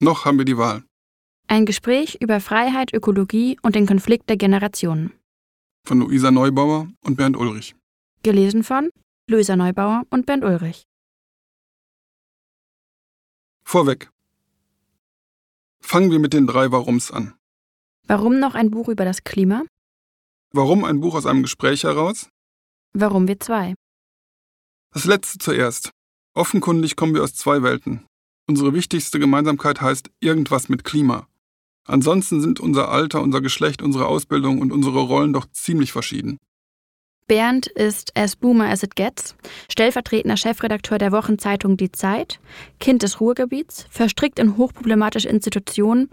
Noch haben wir die Wahl. Ein Gespräch über Freiheit, Ökologie und den Konflikt der Generationen. Von Luisa Neubauer und Bernd Ulrich. Gelesen von Luisa Neubauer und Bernd Ulrich. Vorweg. Fangen wir mit den drei Warums an. Warum noch ein Buch über das Klima? Warum ein Buch aus einem Gespräch heraus? Warum wir zwei? Das letzte zuerst. Offenkundig kommen wir aus zwei Welten. Unsere wichtigste Gemeinsamkeit heißt irgendwas mit Klima. Ansonsten sind unser Alter, unser Geschlecht, unsere Ausbildung und unsere Rollen doch ziemlich verschieden. Bernd ist as Boomer as it gets, stellvertretender Chefredakteur der Wochenzeitung Die Zeit, Kind des Ruhrgebiets, verstrickt in hochproblematische Institutionen,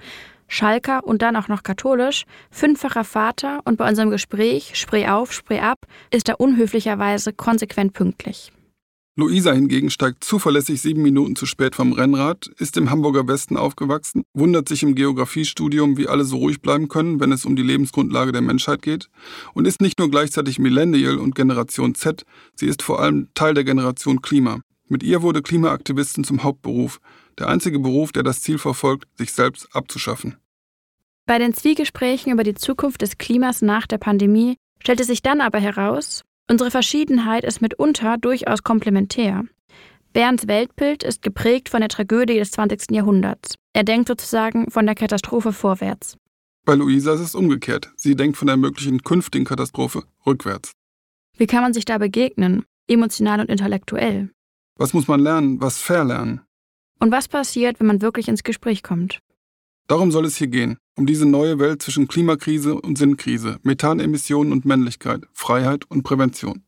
Schalker und dann auch noch katholisch, fünffacher Vater und bei unserem Gespräch Spree auf, Spree ab ist er unhöflicherweise konsequent pünktlich. Luisa hingegen steigt zuverlässig sieben Minuten zu spät vom Rennrad, ist im Hamburger Westen aufgewachsen, wundert sich im Geografiestudium, wie alle so ruhig bleiben können, wenn es um die Lebensgrundlage der Menschheit geht, und ist nicht nur gleichzeitig Millennial und Generation Z, sie ist vor allem Teil der Generation Klima. Mit ihr wurde Klimaaktivistin zum Hauptberuf, der einzige Beruf, der das Ziel verfolgt, sich selbst abzuschaffen. Bei den Zwiegesprächen über die Zukunft des Klimas nach der Pandemie stellte sich dann aber heraus, Unsere Verschiedenheit ist mitunter durchaus komplementär. Bernds Weltbild ist geprägt von der Tragödie des 20. Jahrhunderts. Er denkt sozusagen von der Katastrophe vorwärts. Bei Luisa ist es umgekehrt. Sie denkt von der möglichen künftigen Katastrophe rückwärts. Wie kann man sich da begegnen, emotional und intellektuell? Was muss man lernen, was verlernen? Und was passiert, wenn man wirklich ins Gespräch kommt? Darum soll es hier gehen, um diese neue Welt zwischen Klimakrise und Sinnkrise, Methanemissionen und Männlichkeit, Freiheit und Prävention.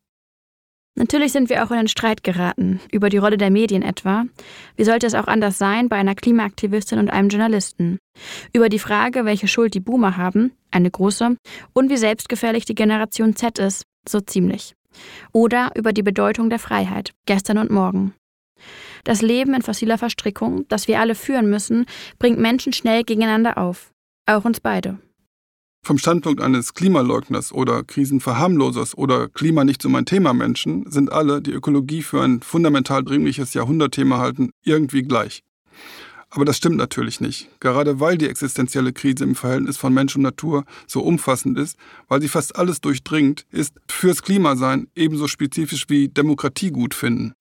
Natürlich sind wir auch in den Streit geraten, über die Rolle der Medien etwa. Wie sollte es auch anders sein bei einer Klimaaktivistin und einem Journalisten? Über die Frage, welche Schuld die Boomer haben, eine große, und wie selbstgefährlich die Generation Z ist, so ziemlich. Oder über die Bedeutung der Freiheit, gestern und morgen. Das Leben in fossiler Verstrickung, das wir alle führen müssen, bringt Menschen schnell gegeneinander auf. Auch uns beide. Vom Standpunkt eines Klimaleugners oder Krisenverharmlosers oder Klima nicht so mein Thema Menschen sind alle, die Ökologie für ein fundamental dringliches Jahrhundertthema halten, irgendwie gleich. Aber das stimmt natürlich nicht. Gerade weil die existenzielle Krise im Verhältnis von Mensch und Natur so umfassend ist, weil sie fast alles durchdringt, ist fürs Klimasein ebenso spezifisch wie Demokratie gut finden.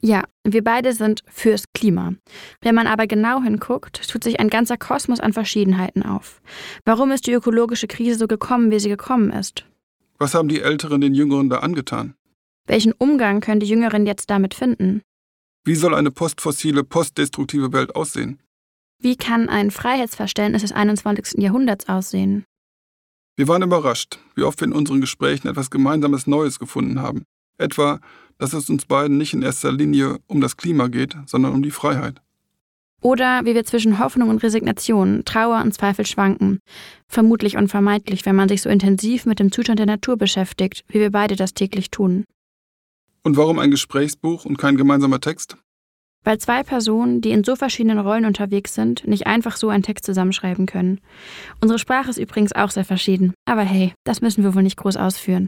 Ja, wir beide sind fürs Klima. Wenn man aber genau hinguckt, tut sich ein ganzer Kosmos an Verschiedenheiten auf. Warum ist die ökologische Krise so gekommen, wie sie gekommen ist? Was haben die Älteren den Jüngeren da angetan? Welchen Umgang können die Jüngeren jetzt damit finden? Wie soll eine postfossile, postdestruktive Welt aussehen? Wie kann ein Freiheitsverständnis des 21. Jahrhunderts aussehen? Wir waren überrascht, wie oft wir in unseren Gesprächen etwas Gemeinsames Neues gefunden haben. Etwa, dass es uns beiden nicht in erster Linie um das Klima geht, sondern um die Freiheit. Oder wie wir zwischen Hoffnung und Resignation, Trauer und Zweifel schwanken. Vermutlich unvermeidlich, wenn man sich so intensiv mit dem Zustand der Natur beschäftigt, wie wir beide das täglich tun. Und warum ein Gesprächsbuch und kein gemeinsamer Text? Weil zwei Personen, die in so verschiedenen Rollen unterwegs sind, nicht einfach so einen Text zusammenschreiben können. Unsere Sprache ist übrigens auch sehr verschieden. Aber hey, das müssen wir wohl nicht groß ausführen.